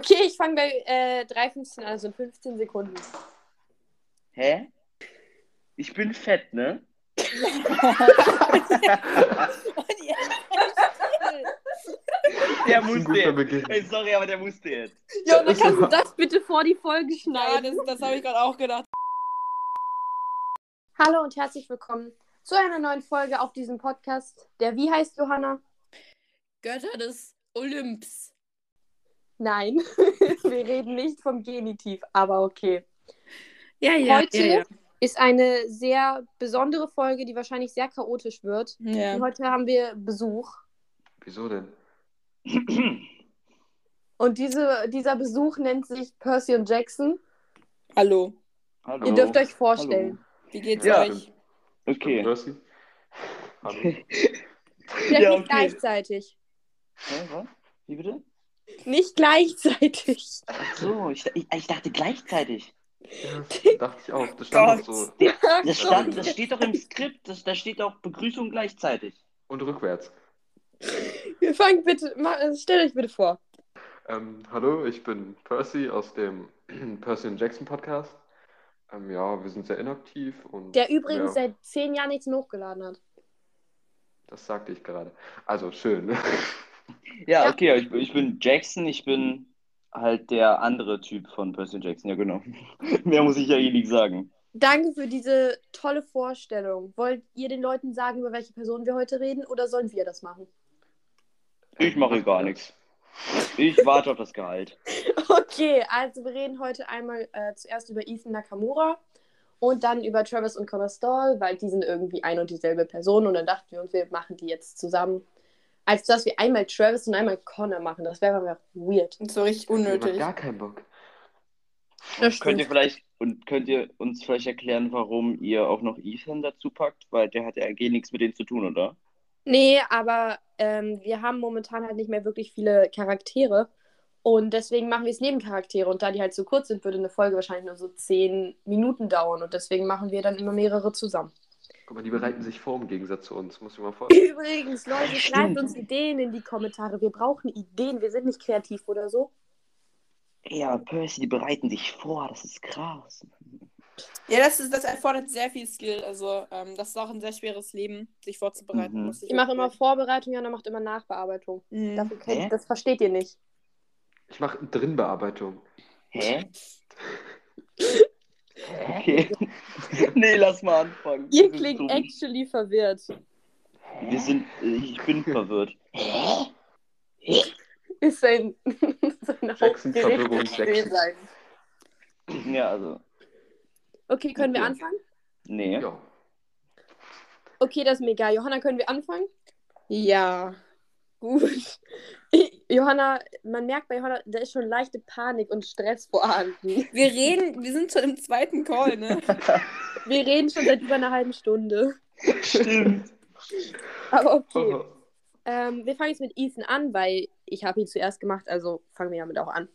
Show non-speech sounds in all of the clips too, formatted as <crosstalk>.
Okay, ich fange bei äh, 3,15 an, also in 15 Sekunden. Hä? Ich bin fett, ne? <laughs> Der musste jetzt. Ey, sorry, aber der musste jetzt. Ja, dann kannst du das bitte vor die Folge Ja, schneiden. das, das habe ich gerade auch gedacht. Hallo und herzlich willkommen zu einer neuen Folge auf diesem Podcast. Der wie heißt Johanna? Götter des Olymps. Nein, <laughs> wir reden nicht vom Genitiv, aber okay. Ja, Heute ist eine sehr besondere Folge, die wahrscheinlich sehr chaotisch wird. Ja. Und heute haben wir Besuch. Wieso denn? Und diese, dieser Besuch nennt sich Percy und Jackson. Hallo, Hallo. Ihr dürft euch vorstellen. wie geht's Ja. euch? Okay. Percy? Hallo. Vielleicht <laughs> Ja, nicht okay. gleichzeitig. Hä, was? Wie bitte? Nicht gleichzeitig. Ach so, ich, ich, ich dachte gleichzeitig. Ja, <laughs> das dachte ich auch. Das stand doch so. <laughs> Das, stand, das steht doch im Skript, das, da steht auch Begrüßung gleichzeitig. Und rückwärts. Wir fangen bitte, stellt euch bitte vor. Ähm, hallo, ich bin Percy aus dem <clears throat> Percy und Jackson Podcast. Ähm, ja, wir sind sehr inaktiv und Der übrigens ja, seit zehn Jahren nichts mehr hochgeladen hat. das sagte ich gerade. Also schön. <laughs> Ja, Ja. okay, ich, ich bin Jackson, ich bin halt der andere Typ von Percy Jackson, ja genau. <laughs> Mehr muss ich ja eh nicht sagen. Danke für diese tolle Vorstellung. Wollt ihr den Leuten sagen, über welche Person wir heute reden oder sollen wir das machen? Ich mache gar nichts. Ich warte auf das Gehalt. <laughs> Okay, also wir reden heute einmal äh, zuerst über Ethan Nakamura und dann über Travis und Connor Stall, weil die sind irgendwie ein und dieselbe Person und dann dachten wir uns, wir machen die jetzt zusammen. Als dass wir einmal Travis und einmal Connor machen. Das wäre einfach weird. So richtig Ich hab unnötig. gar keinen Bock. Das Könnt ihr stimmt. vielleicht und könnt ihr uns vielleicht erklären, warum ihr auch noch Ethan dazu packt? Weil der hat ja eigentlich nichts mit denen zu tun, oder? Nee, aber ähm, wir haben momentan halt nicht mehr wirklich viele Charaktere. Und deswegen machen wir es Nebencharaktere. Und da die halt so kurz sind, würde eine Folge wahrscheinlich nur so zehn Minuten dauern. Und deswegen machen wir dann immer mehrere zusammen. Guck mal, die bereiten sich vor im Gegensatz zu uns. Muss ich mal vorstellen. Übrigens, Leute, schreibt uns Ideen in die Kommentare. Wir brauchen Ideen. Wir sind nicht kreativ oder so. Ja, Percy, die bereiten sich vor, das ist krass. Ja, das, ist, das erfordert sehr viel Skill. Also, ähm, das ist auch ein sehr schweres Leben, sich vorzubereiten. Mhm. muss Ich mache immer Vorbereitung, Jana macht immer Nachbearbeitung. Mhm. Dafür kennt, Hä? das versteht ihr nicht. Ich mache Drinbearbeitung. Hä? <laughs> Okay. <laughs> nee, lass mal anfangen. Ihr klingt dumm. actually verwirrt. Wir sind, ich bin verwirrt. Hä? Ist sein, <laughs> sein Jackson Verwirrung Jackson. sein. Ja, also, Okay, können wir Okay. anfangen? nee. Ja. Okay, das ist mir egal. Johanna, können wir anfangen? Ja. Gut. Johanna, man merkt bei Johanna, da ist schon leichte Panik und Stress vorhanden. Wir reden, wir sind schon im zweiten Call, ne? <laughs> Wir reden schon seit über einer halben Stunde. Stimmt. Aber okay. Ähm, wir fangen jetzt mit Ethan an, weil ich habe ihn zuerst gemacht, also fangen wir damit auch an.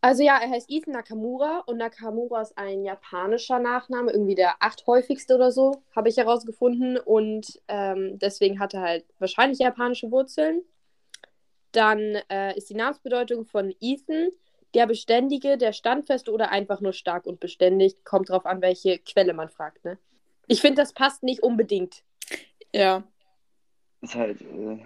Also ja, er heißt Ethan Nakamura und Nakamura ist ein japanischer Nachname, irgendwie der achthäufigste oder so, habe ich herausgefunden. Und ähm, deswegen hat er halt wahrscheinlich japanische Wurzeln. Dann äh, ist die Namensbedeutung von Ethan der Beständige, der Standfeste oder einfach nur stark und beständig. Kommt drauf an, welche Quelle man fragt, ne? Ich finde, das passt nicht unbedingt. Ja. Ist halt, äh,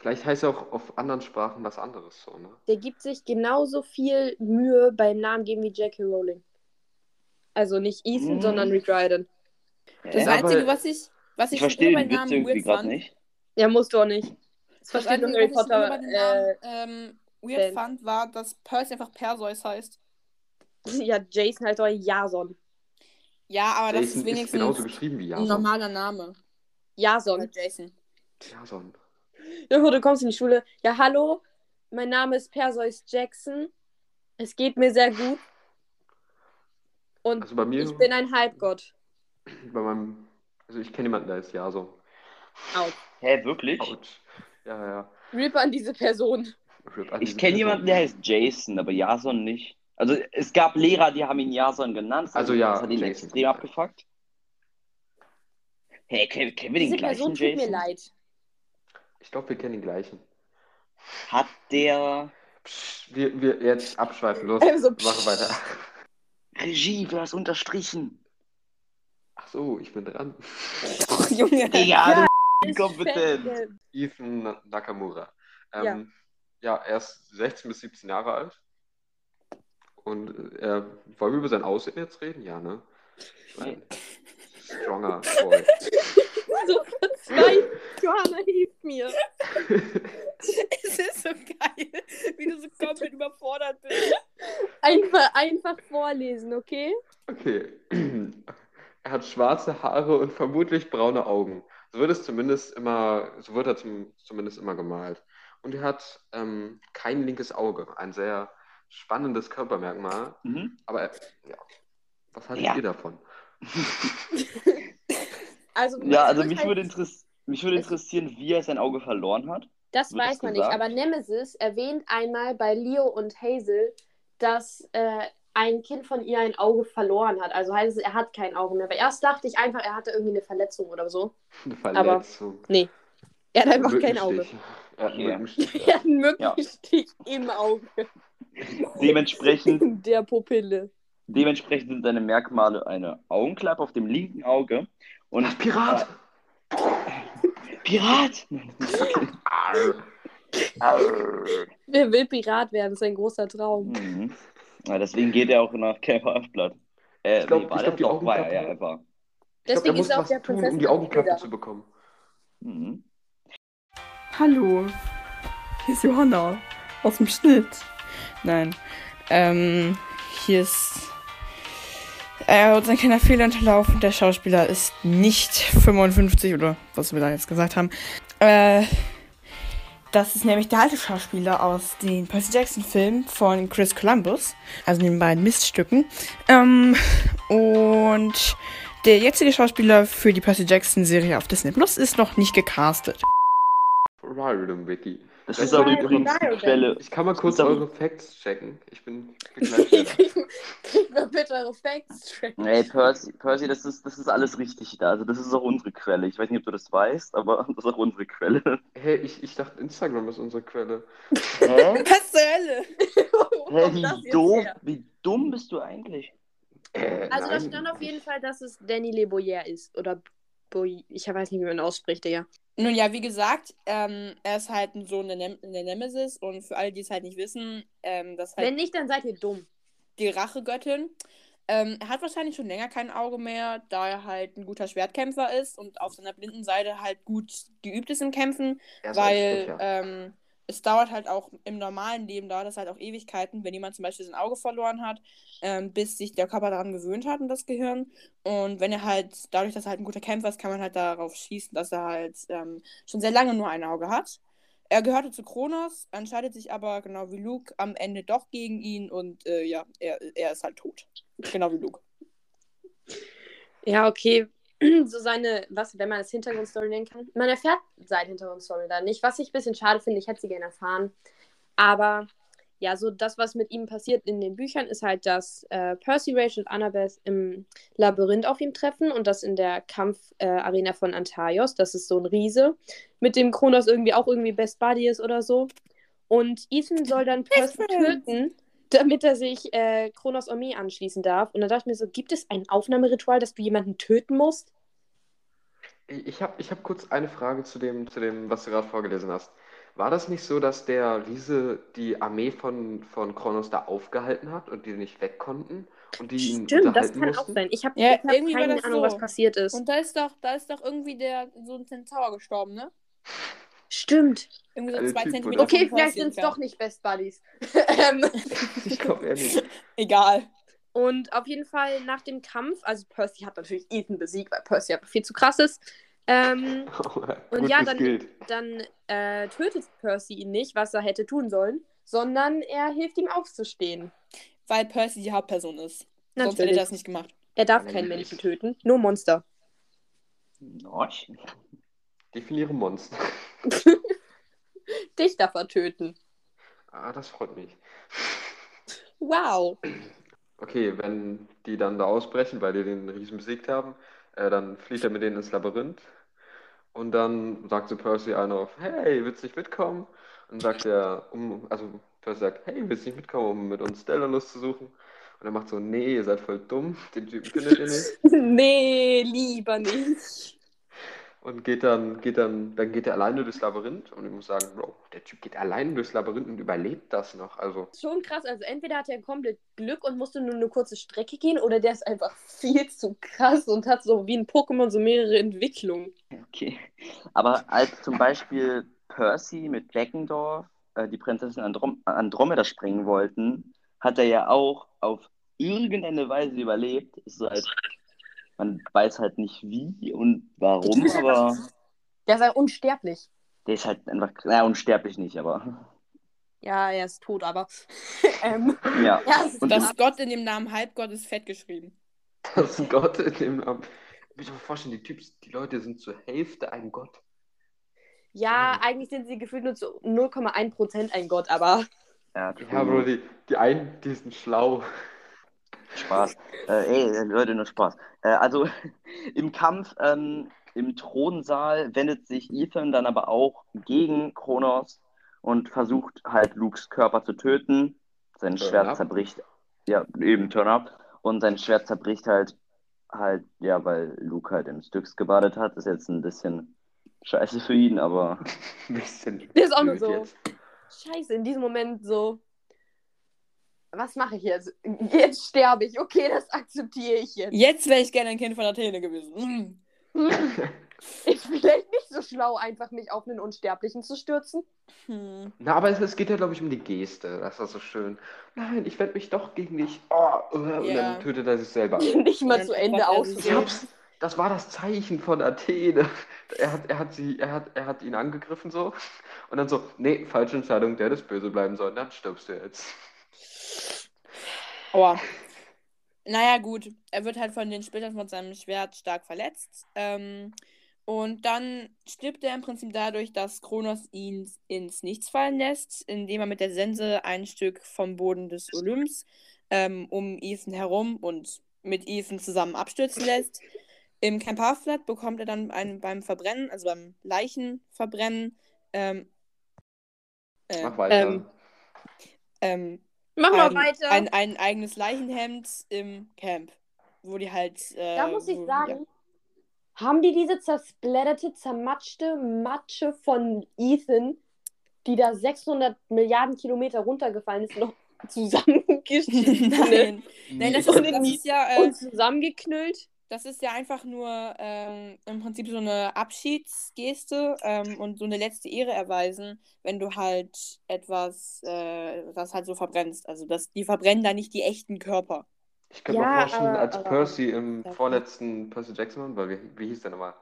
Vielleicht heißt er auch auf anderen Sprachen was anderes so, ne? der gibt sich genauso viel Mühe beim Namen geben wie J.K. Rowling. Also nicht Ethan, Mhm. sondern Rick Riordan. Das? Ja, Einzige, was ich, was ich ich, schon verstehe den bei Witz Namen irgendwie gerade fand, nicht. Ja, musst du auch nicht. Das versteht nur Harry was ich Potter. bei den Äh, Namen ähm, weird Fan. fand, war, dass Percy einfach Perseus heißt. <laughs> ja, Jason heißt doch Jason. Ja, aber das Jason ist wenigstens genauso geschrieben wie ein Jason. normaler Name. Jason. Oder Jason. Jason. Ja, du kommst in die Schule. Ja, hallo, mein Name ist Perseus Jackson. Es geht mir sehr gut. Und Also bei mir, ich bin ein Halbgott. <clears throat> bei meinem, also ich kenne jemanden, der ist Jason. Out. Hä, wirklich? Autsch. Ja, ja. Rip an diese Person. Rip an Ich kenne jemanden, der heißt Jason, aber Jason nicht. Also es gab Lehrer, die haben ihn Jason genannt. Also ja, Das hat ihn Jason. extrem abgefuckt. Hey, kennen, kennen wir den Diese gleichen Person tut mir Jason? leid. Ich glaube, wir kennen den gleichen. Hat der Psch, wir, wir jetzt abschweifen. Los, Also, machen weiter. Regie, du hast unterstrichen. Ach so, ich bin dran. Junge. Digga, Ja, inkompetent. Ethan Na- Nakamura. Ja. Ähm, ja. er ist 16 bis 17 Jahre alt. Und äh, wollen wir über sein Aussehen jetzt reden? Ja, ne? Ich mein, stronger Boy. So verzweifelt. Johanna, hilf mir. <laughs> Es ist so geil, wie du so komplett überfordert bist. Einfach, einfach vorlesen, okay? Okay. <clears throat> Er hat schwarze Haare und vermutlich braune Augen. So wird es zumindest immer, so wird er zum, zumindest immer gemalt. Und er hat ähm, kein linkes Auge. Ein sehr spannendes Körpermerkmal. Mhm. Aber er, ja. Was haltet Ja. ihr davon? <laughs> Also, Ja, also mich halt- würde, mich würde interessieren, wie er sein Auge verloren hat. Das Wird weiß man nicht, gesagt? aber Nemesis erwähnt einmal bei Leo und Hazel, dass äh, ein Kind von ihr ein Auge verloren hat. Also heißt es, er hat kein Auge mehr. Aber erst dachte ich einfach, er hatte irgendwie eine Verletzung oder so. Eine Aber- Verletzung. Er hat einfach kein Auge. <laughs> Er hat einen. Mückenstich. Er hat einen Mückenstich im Auge. Dementsprechend, In der Pupille. dementsprechend sind seine Merkmale eine Augenklappe auf dem linken Auge und <laughs> Das Pirat! Pirat! Arr. Arr. Wer will Pirat werden? Das ist ein großer Traum. Mhm. Ja, deswegen geht er auch nach <laughs> Camp Half-Blood. Äh, Ich glaub- nee, war ich der glaub, die doch, war er, Augenklappe- ja, er war. Ich glaub, Deswegen er er muss der was tun, um die Augenklappe zu bekommen. Mhm. Hallo, hier ist Johanna aus dem Schnitt. Nein, ähm, hier ist äh, uns ein kleiner Fehler unterlaufen. Der Schauspieler ist nicht 55 oder was wir da jetzt gesagt haben. Äh, das ist nämlich der alte Schauspieler aus den Percy Jackson Filmen von Chris Columbus, also den beiden Miststücken. Ähm, und der jetzige Schauspieler für die Percy Jackson Serie auf Disney Plus ist noch nicht gecastet. Wiki. Das Das ist auch übrigens die Quelle. Ich kann mal kurz eure Facts checken. Ich bin, bin gleich wieder. <laughs> Kriegt man bitte eure Facts straight. Ey, Percy, Percy das, ist, das ist alles richtig da. Also, das ist auch unsere Quelle. Ich weiß nicht, ob du das weißt, aber <laughs> das ist auch unsere Quelle. Hey, ich, ich dachte, Instagram ist unsere Quelle. Hä? Was zur Hölle? Hä, wie dumm, wie dumm bist du eigentlich? Äh, Also da nein. stand auf jeden Fall, dass es Danny Le Boyer ist. Oder Boy ich weiß nicht, wie man ausspricht, Digga. Nun ja, wie gesagt, ähm, er ist halt ein Sohn der, Nem der Nemesis und für alle, die es halt nicht wissen, ähm, das halt Wenn nicht, dann seid ihr dumm. die Rachegöttin. Ähm, er hat wahrscheinlich schon länger kein Auge mehr, da er halt ein guter Schwertkämpfer ist und auf seiner blinden Seite halt gut geübt ist im Kämpfen, Er weil Schwächer. ähm, es dauert halt auch im normalen Leben, dauert es halt auch Ewigkeiten, wenn jemand zum Beispiel sein Auge verloren hat, ähm, bis sich der Körper daran gewöhnt hat und das Gehirn. Und wenn er halt, dadurch, dass er halt ein guter Kämpfer ist, kann man halt darauf schießen, dass er halt ähm, schon sehr lange nur ein Auge hat. Er gehörte zu Kronos, entscheidet sich aber, genau wie Luke, am Ende doch gegen ihn und äh, ja, er, er ist halt tot. Genau wie Luke. Ja, okay. <clears throat> So seine, was, wenn man das Hintergrundstory nennen kann. Man erfährt seine Hintergrundstory da nicht, was ich ein bisschen schade finde. Ich hätte sie gerne erfahren. Aber ja, so das, was mit ihm passiert in den Büchern, ist halt, dass äh, Percy, Rachel und Annabeth im Labyrinth auf ihn treffen und das in der Kampfarena äh, von Antaios. Das ist so ein Riese, mit dem Kronos irgendwie auch irgendwie Best Buddy ist oder so. Und Ethan soll dann Percy töten, damit er sich äh, Kronos Armee anschließen darf. Und dann dachte ich mir so, gibt es ein Aufnahmeritual, dass du jemanden töten musst? Ich habe ich hab kurz eine Frage zu dem, zu dem, was du gerade vorgelesen hast. War das nicht so, dass der Riese die Armee von, von Kronos da aufgehalten hat und die nicht weg konnten und die ihn Stimmt, das unterhalten kann mussten? auch sein. Ich habe Ja, hab irgendwie war keine das Ahnung, so. was passiert ist. Und da ist doch, da ist doch irgendwie der so ein Centaur gestorben, ne? Stimmt. Irgendwie so Der zwei Typ, Zentimeter oder? Okay, vielleicht Percy sind es entfernt. doch nicht Best Buddies. Ähm, Ich glaube eher nicht. <laughs> Egal. Und auf jeden Fall nach dem Kampf, also Percy hat natürlich Ethan besiegt, weil Percy einfach viel zu krass ist. Ähm, <laughs> Und ja, dann- dann äh, tötet Percy ihn nicht, was er hätte tun sollen, sondern er hilft ihm aufzustehen. Weil Percy die Hauptperson ist. Sonst hätte er Natürlich. das nicht gemacht. Er darf keinen. Menschen töten, nur Monster. Noch. Definiere Monster. <laughs> Dich darf er töten. Ah, das freut mich. Wow. <clears throat> Okay, wenn die dann da ausbrechen, weil die den Riesen besiegt haben, äh, dann flieht er mit denen ins Labyrinth. Und dann sagt zu Percy einer auf, hey, willst du nicht mitkommen? Und sagt er, um, also Percy sagt, hey, willst du nicht mitkommen, um mit uns Stellanus zu suchen? Und er macht so, nee, ihr seid voll dumm, den Typen findet ihr nicht. <laughs> nee, lieber nicht. Und geht dann, geht dann, dann geht er alleine durchs Labyrinth. Und ich muss sagen, Bro, der Typ geht alleine durchs Labyrinth und überlebt das noch. Also, Schon krass. Also entweder hat er komplett Glück und musste nur eine kurze Strecke gehen oder der ist einfach <laughs> viel zu krass und hat so wie ein Pokémon so mehrere Entwicklungen. Okay. Aber als zum Beispiel Percy mit Beckendorf äh, die Prinzessin Androm Andromeda sprengen wollten, hat er ja auch auf irgendeine Weise überlebt. Ist so halt, man weiß halt nicht wie und warum, aber Der ist ja unsterblich. der ist halt einfach, naja, unsterblich nicht, aber Ja, er ist tot, aber. <laughs> ähm, ja. ja, ist Und Das. Gott in dem Namen Halbgott ist fett geschrieben. das Gott in dem Namen. Ich muss mir vorstellen, die Typs, die Leute sind zur Hälfte ein Gott. Ja, eigentlich sind sie gefühlt nur zu 0,1% ein Gott, aber. Ja, Ja, Bro, die, die einen, die sind schlau. Spaß. Äh, ey, Leute, nur Spaß. Äh, also <laughs> im Kampf ähm, im Thronsaal wendet sich Ethan dann aber auch gegen Kronos und versucht halt Lukes Körper zu töten. Sein Turn Schwert up. zerbricht. Ja, eben Turn up. Und sein Schwert zerbricht halt halt, ja, weil Luke halt im Styx gebadet hat. Ist jetzt ein bisschen scheiße für ihn, aber Ein <laughs> bisschen. Der ist auch nur so. jetzt. Scheiße, in diesem Moment so. Was mache ich jetzt? Jetzt sterbe ich. Okay, das akzeptiere ich jetzt. Jetzt wäre ich gerne ein Kind von Athene gewesen. Mm. <laughs> Ist vielleicht nicht so schlau, einfach mich auf einen Unsterblichen zu stürzen. Hm. Na, aber es, es geht ja, glaube ich, um die Geste. Das war so schön. Nein, ich werde mich doch gegen dich. Oh, äh, und Ja. dann tötet er sich selber. <laughs> nicht mal Ja, zu Ende aus. so. Ich hab's. Das war das Zeichen von Athene. Er hat, er hat sie, er hat, er hat ihn angegriffen so. Und dann so, nee, falsche Entscheidung, der das böse bleiben soll. Dann stirbst du jetzt. Aua. Naja, gut. Er wird halt von den Splittern von seinem Schwert stark verletzt. Ähm, und dann stirbt er im Prinzip dadurch, dass Kronos ihn ins Nichts fallen lässt, indem er mit der Sense ein Stück vom Boden des Olymps ähm, um Ethan herum und mit Ethan zusammen abstürzen lässt. Im Camp Half-Blood bekommt er dann einen, beim Verbrennen, also beim Leichenverbrennen, ähm, äh, Mach weiter. ähm, ähm, Mach mal ein, weiter. Ein, ein eigenes Leichenhemd im Camp. Wo die halt. Äh, da muss ich wo, sagen, haben die diese zersplatterte, zermatschte Matsche von Ethan, die da 600 Milliarden Kilometer runtergefallen ist, noch Ja. <laughs> zusammengeschnitten <laughs> Nein. Nein, das, ist, das ist ja. Äh, und zusammengeknüllt? Das ist ja einfach nur ähm, im Prinzip so eine Abschiedsgeste ähm, und so eine letzte Ehre erweisen, wenn du halt etwas, äh, das halt so verbrennst. Also das, die verbrennen da nicht die echten Körper. Ich könnte Ja, mir vorstellen, als aber- Percy im vorletzten Percy Jackson, weil wie, wie hieß der nochmal?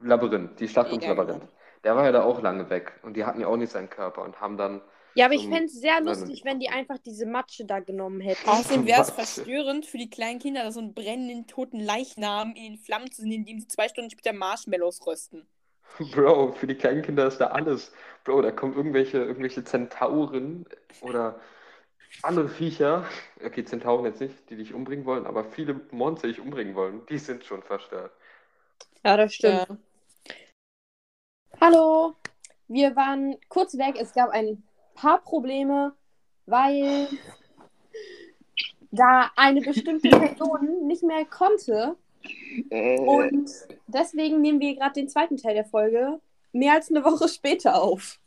Labyrinth, die Schlacht ums Ja, genau. Labyrinth. Der war ja da auch lange weg und die hatten ja auch nicht seinen Körper und haben dann. Ja, aber ich fände es sehr lustig, wenn die einfach diese Matsche da genommen hätten. Außerdem wäre es verstörend für die kleinen Kinder, da so einen brennenden, toten Leichnam in den Flammen zu sehen, indem sie zwei Stunden später Marshmallows rösten. <laughs> Bro, für die kleinen Kinder ist da alles. Bro, da kommen irgendwelche, irgendwelche Zentauren oder andere Viecher. Okay, Zentauren jetzt nicht, die dich umbringen wollen, aber viele Monster, die dich umbringen wollen, die sind schon verstört. Ja, das stimmt. Ja. Hallo, wir waren kurz weg. Es gab ein paar Probleme, weil da eine bestimmte Person nicht mehr konnte. äh, Und deswegen nehmen wir gerade den zweiten Teil der Folge mehr als eine Woche später auf.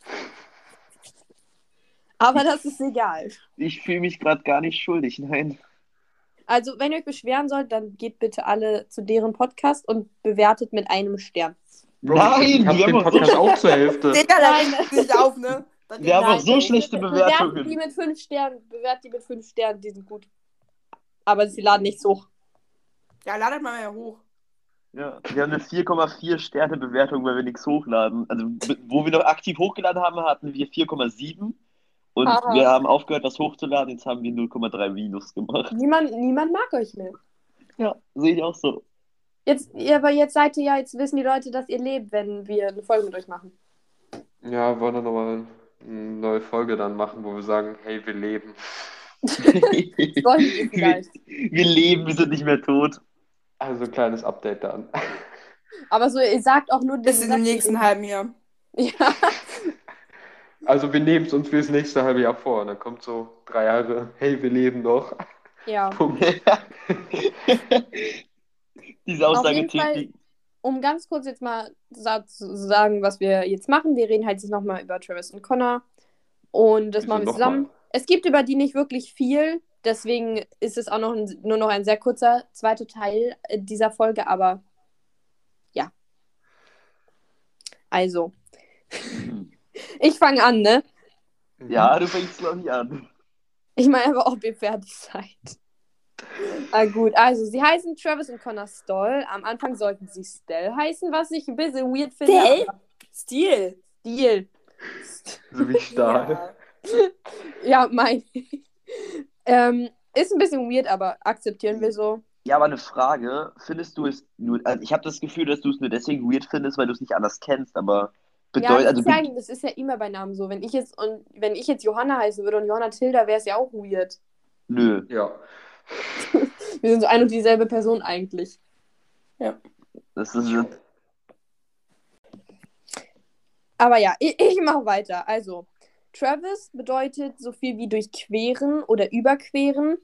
Aber das ist egal. ich fühle mich gerade gar nicht schuldig, nein. Also, wenn ihr euch beschweren sollt, dann geht bitte alle zu deren Podcast und bewertet mit einem Stern. Bro, Nein, ich hab den Podcast auch zur Hälfte. Digga, Nein. da nicht auf, ne? Wir haben auch so schlechte Bewertet die Bewertungen. mit fünf Sternen. Bewertet die mit fünf Sternen, die sind gut. Aber sie laden nichts hoch. Ja, ladet mal mehr hoch. Ja, wir haben eine 4,4 Sterne Bewertung, weil wir nichts hochladen. Also, wo wir noch aktiv hochgeladen haben, hatten wir 4,7. Und Aha. wir haben aufgehört, das hochzuladen. Jetzt haben wir 0,3 Minus gemacht. Niemand, niemand mag euch mehr. Ja, sehe ich auch so. Jetzt, aber jetzt seid ihr ja, jetzt wissen die Leute, dass ihr lebt, wenn wir eine Folge mit euch machen. Ja, wir wollen dann nochmal eine neue Folge dann machen, wo wir sagen, hey, wir leben. <laughs> <laughs> Wir wir, leben, wir sind nicht mehr tot. Also ein kleines Update dann. <laughs> Aber so, ihr sagt auch nur Bis in dem nächsten halben Jahr. Ja. Also wir nehmen es uns fürs nächste halbe Jahr vor. Und dann kommt so drei Jahre, hey, wir leben noch. Ja. Punkt. Diese Aussage täglich. Um ganz kurz jetzt mal zu sagen, was wir jetzt machen. Wir reden halt jetzt nochmal über Travis und Connor. Und das Wieso machen wir zusammen. mal? Es gibt über die nicht wirklich viel. Deswegen ist es auch noch ein, nur noch ein sehr kurzer zweiter Teil äh, dieser Folge. Aber ja. Also. <laughs> Ich fange an, ne? Ja, du fängst noch nicht an. Ich meine aber, ob ihr fertig seid. Ah, gut, also sie heißen Travis und Connor Stoll. Am Anfang sollten sie Stell heißen, was ich ein bisschen weird finde. Stell? Stil. Stil. So wie Stahl. Ja, mein. <laughs> ähm, ist ein bisschen weird, aber akzeptieren wir so. Ja, aber eine Frage. Findest du es nur. Also ich habe das Gefühl, dass du es nur deswegen weird findest, weil du es nicht anders kennst, aber Ja, bedeutet. das, also ist ja, das ist ja immer bei Namen so. Wenn ich jetzt und wenn ich jetzt Johanna heißen würde und Johanna Tilda, wäre es ja auch weird. nö. Ja. Wir sind so ein und dieselbe Person eigentlich. Das ist. Aber ja, ich, ich mache weiter. Also, Travis bedeutet so viel wie durchqueren oder überqueren.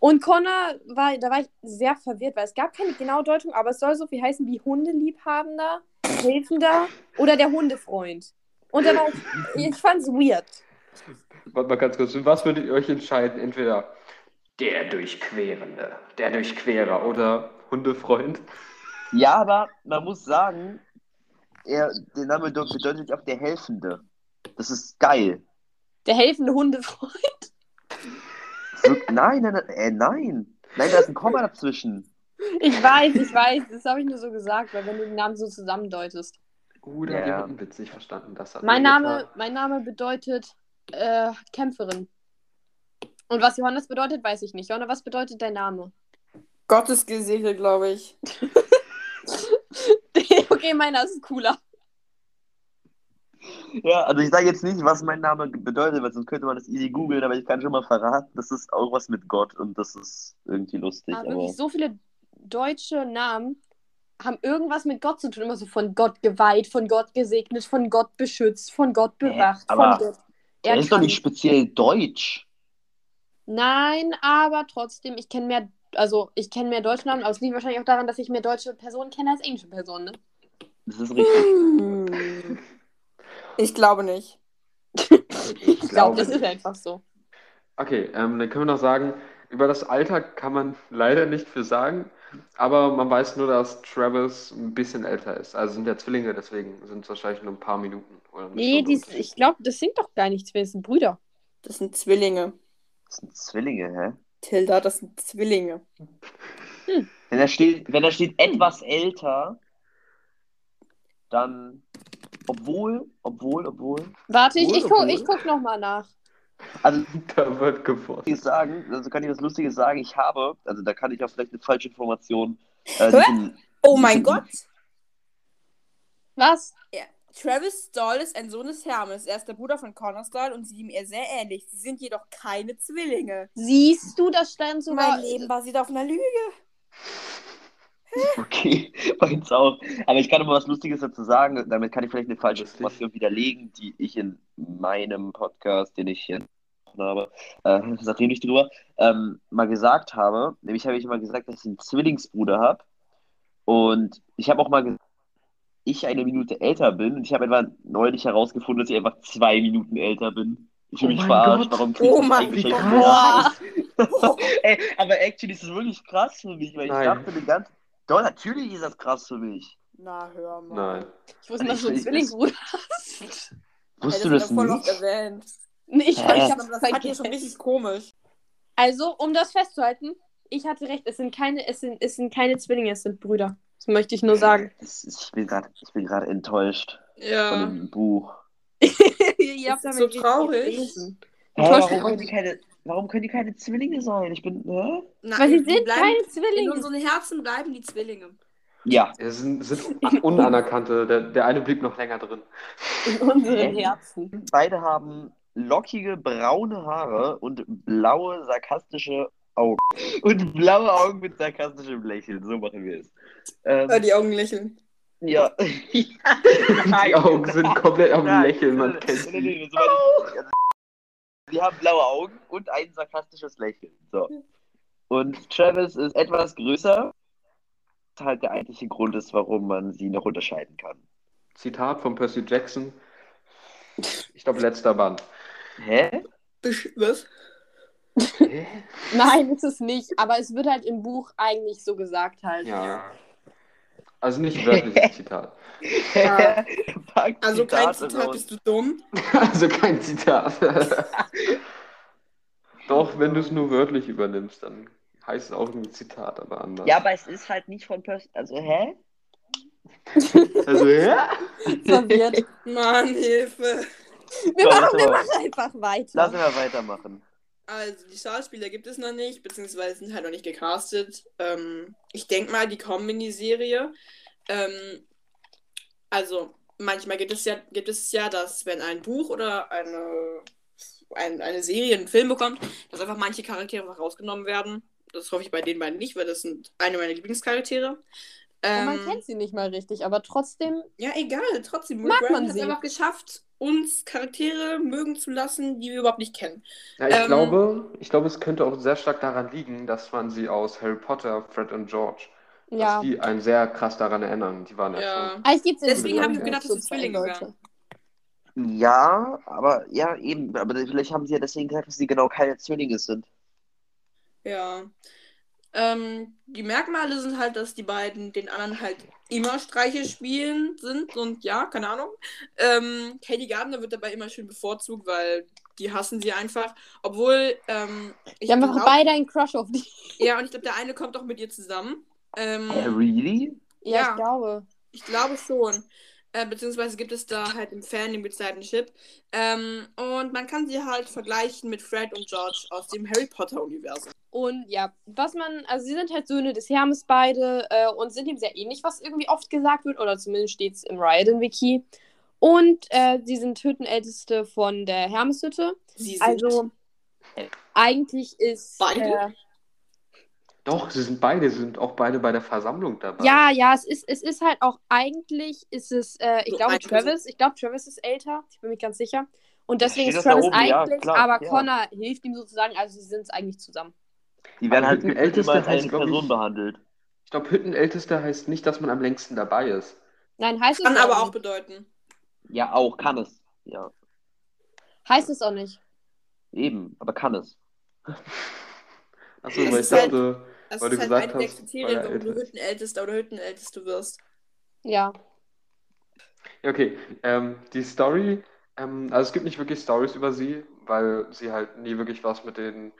Und Connor war, da war ich sehr verwirrt, weil es gab keine genaue Deutung, aber es soll so viel heißen wie Hundeliebhabender, Helfender oder der Hundefreund. Und dann war ich, ich fand's weird. Warte mal ganz kurz. Was würdet ihr euch entscheiden? Entweder der Durchquerende, der Durchquerer oder Hundefreund? Ja, aber man muss sagen, er, der Name bedeut- bedeutet auch der Helfende. Das ist geil. Der helfende Hundefreund. Wir- Nein, nein, nein, äh, nein. Nein, da ist ein Komma dazwischen. Ich weiß, ich weiß, das habe ich nur so gesagt, weil wenn du den Namen so zusammendeutest. Oder Ja. wir hatten einen Witz nicht verstanden. Das hat Mein Name, getan. mein Name bedeutet äh, Kämpferin. Und was Johannes bedeutet, weiß ich nicht. Johanna, was bedeutet dein Name? Gottes gesegnet, glaube ich. <laughs> okay, meiner ist cooler. Ja, also ich sage jetzt nicht, was mein Name bedeutet, weil sonst könnte man das easy googeln, aber ich kann schon mal verraten, das ist auch was mit Gott und das ist irgendwie lustig. Aber Aber wirklich so viele deutsche Namen haben irgendwas mit Gott zu tun. Immer so von Gott geweiht, von Gott gesegnet, von Gott beschützt, von Gott bewacht, aber von Gott. der ist doch nicht speziell deutsch. Nein, aber trotzdem, ich kenne mehr, also ich kenne mehr deutsche Namen, aber es liegt wahrscheinlich auch daran, dass ich mehr deutsche Personen kenne als englische Personen. Ne? Das ist richtig. Hm. Ich glaube nicht. Ich glaube, das ist einfach so. Okay, ähm, dann können wir noch sagen, über das Alter kann man leider nicht viel sagen, aber man weiß nur, dass Travis ein bisschen älter ist. Also sind ja Zwillinge, deswegen sind es wahrscheinlich nur ein paar Minuten. Oder Nee, die, ich glaube, das sind doch gar nichts, wir sind Brüder. Das sind Zwillinge. Das sind Zwillinge, hä? Tilda, das sind Zwillinge. Wenn da steht, wenn da steht etwas älter, dann obwohl, obwohl, obwohl. Warte, ich, Wohl, ich, guck, obwohl. ich guck nochmal nach. Also Da wird geforscht. Sagen, also kann ich was Lustiges sagen, ich habe, also da kann ich auch vielleicht eine falsche Information. Äh, sind- Oh mein Gott! Was? Travis Stoll ist ein Sohn des Hermes. Er ist der Bruder von Connor Stoll und sieht ihm eher sehr ähnlich. Sie sind jedoch keine Zwillinge. Siehst du, das stand sogar. Mein Leben basiert auf einer Lüge. <laughs> Okay, meins auch. Aber ich kann immer was Lustiges dazu sagen, damit kann ich vielleicht eine falsche. Information widerlegen, die ich in meinem Podcast, den ich hier habe, äh, rede ich drüber, ähm, mal gesagt habe. Nämlich habe ich mal gesagt, dass ich einen Zwillingsbruder habe. Und ich habe auch mal gesagt, ich eine Minute älter bin. Und ich habe etwa neulich herausgefunden, dass ich einfach zwei Minuten älter bin. Ich fühle Oh mich verarscht. Gott. Warum krieg Oh ich mein eigentlich Gott. Boah. <laughs> Ey, aber actually ist es wirklich krass für mich, weil ich Nein. dachte die ganze Doch, natürlich ist das krass für mich. Na, hör mal. Nein. Ich wusste, dass du einen Ich- Zwillingsbruder hast. Wusstest du das das voll oft nicht? erwähnt. Nee, ich, ich Ich hab's glaub, das fand ich schon richtig komisch. Also, um das festzuhalten, ich hatte recht, es sind keine, es sind, es sind keine Zwillinge, es sind Brüder. Das möchte ich nur sagen. <laughs> Ich bin gerade enttäuscht von Ja. dem Buch. Ihr Das ist so traurig. gelesen. Hä, warum, können die keine, warum können die keine Zwillinge sein? Ich bin. Hä? Na, Weil sie sind keine In Zwillinge. unseren Herzen bleiben die Zwillinge. Ja. Es sind, sind unanerkannte. Der, der eine blieb noch länger drin. In unseren Herzen. Beide haben lockige braune Haare und blaue sarkastische Augen. Und blaue Augen mit sarkastischem Lächeln. So machen wir es. Ähm, Hör die Augen lächeln. Ja. <laughs> Die Augen sind komplett am Lächeln, man kennt sie. Sie haben blaue Augen und ein sarkastisches Lächeln. So. Und Travis ist etwas größer. Was halt der eigentliche Grund ist, warum man sie noch unterscheiden kann. Zitat von Percy Jackson. Ich glaube, letzter Band. Hä? Was? Hä? <laughs> Nein, ist es nicht. Aber es wird halt im Buch eigentlich so gesagt halt. Ja. Also nicht wörtliches <laughs> Zitat. Ja. Also kein Zitat, raus. bist du dumm? <laughs> Also kein Zitat. Doch, wenn du es nur wörtlich übernimmst, dann heißt es auch ein Zitat, aber anders. Ja, aber es ist halt nicht von Percy. Also, hä? Also, ja? Verwirrt. Mann, Hilfe. Wir Komm, machen, wir machen einfach weiter. Lassen wir weitermachen. Also, die Schauspieler gibt es noch nicht, beziehungsweise sind halt noch nicht gecastet. Ähm, ich denke mal, die kommen in die Serie. Ähm, also, manchmal gibt es ja, gibt es ja, dass wenn ein Buch oder eine, ein, eine Serie einen Film bekommt, dass einfach manche Charaktere rausgenommen werden. Das hoffe ich bei den beiden nicht, weil das sind eine meiner Lieblingscharaktere. Ähm, man kennt sie nicht mal richtig, aber trotzdem. ja, egal, trotzdem. Mag man hat es sie. einfach geschafft, uns Charaktere mögen zu lassen, die wir überhaupt nicht kennen. Ja, ich Ähm, glaube, ich glaube, es könnte auch sehr stark daran liegen, dass man sie aus Harry Potter, Fred und George, Ja. dass die einen sehr krass daran erinnern. Die waren ja, Ja. schon. In Deswegen habe ich gedacht, dass so es Zwillinge Leute. wären. Ja, aber ja, eben. Aber vielleicht haben sie ja deswegen gesagt, dass sie genau keine Zwillinge sind. Ja. Ähm, die Merkmale sind halt, dass die beiden den anderen halt immer Streiche spielen sind und ja, keine Ahnung. Ähm, Katie Gardner wird dabei immer schön bevorzugt, weil die hassen sie einfach. Obwohl, ähm, ich Die haben einfach beide einen Crush auf die. <laughs> Ja, und ich glaube, der eine kommt auch mit ihr zusammen. Ähm, Hä, really? Ja, Ja. ich glaube. Ich glaube schon. Äh, beziehungsweise gibt es da halt im Fandom Chip. Ähm, und man kann sie halt vergleichen mit Fred und George aus dem Harry Potter-Universum. Und ja, was man, also sie sind halt Söhne des Hermes beide äh, und sind ihm sehr ähnlich, was irgendwie oft gesagt wird, oder zumindest steht es im Riot-Wiki. Und äh, sie sind Hüttenälteste von der Hermeshütte. Sie sind Also eigentlich ist. Beide? Äh, Doch, sie sind beide, sie sind auch beide bei der Versammlung dabei. ja, ja, es ist, es ist halt auch eigentlich, ist es, äh, ich So glaube, Travis, ich glaube, Travis ist älter, ich bin mir ganz sicher. Und deswegen ist Travis oben, ja, eigentlich, klar, aber ja. Connor hilft ihm sozusagen, also sie sind es eigentlich zusammen. Die werden Aber halt Hüttenälteste immer als heißt, eine glaub ich- Person behandelt. Ich glaube, Hüttenältester heißt nicht, dass man am längsten dabei ist. Nein, heißt es kann aber auch bedeuten. Ja, auch kann es. Ja, Heißt es auch nicht. eben, aber kann es. <laughs> Achso, weil ich halt- dachte, Das Weil ist du halt gesagt der hast, Kriterien, er warum du. Hüttenältester oder Hüttenälteste wirst. Ja. Okay. Ähm, die Story, ähm, also es gibt nicht wirklich Stories über sie, weil sie halt nie wirklich was mit den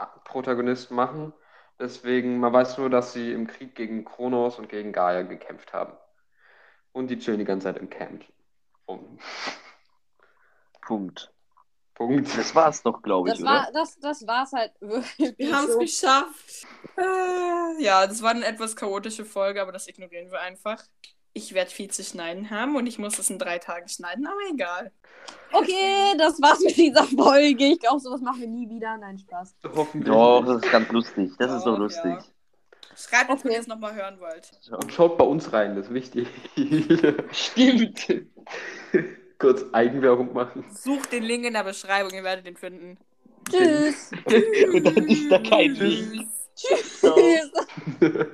Hauptprotagonisten machen. Deswegen, man weiß nur, dass sie im Krieg gegen Kronos und gegen Gaia gekämpft haben. Und die chillen die ganze Zeit im Camp. rum. <laughs> Punkt. Punkt. Das war's doch, glaube ich, Das oder? war, das, das war's halt wirklich. Wir haben es so. geschafft. Äh, ja, das war eine etwas chaotische Folge, aber das ignorieren wir einfach. Ich werde viel zu schneiden haben und ich muss das in drei Tagen schneiden, aber egal. Okay, das war's mit dieser Folge. Ich glaube, sowas machen wir nie wieder. Nein, Spaß. Hoffentlich. Doch, das ist ganz lustig. Das ist doch Doch, lustig. ja. Schreibt uns, wenn ihr es nochmal hören wollt. Und schaut bei uns rein, das ist wichtig. <laughs> Stimmt. Kurz Eigenwerbung machen. Sucht den Link in der Beschreibung, ihr werdet den finden. Tschüss. Und dann ist da kein Weg. Tschüss. Tschüss. <laughs>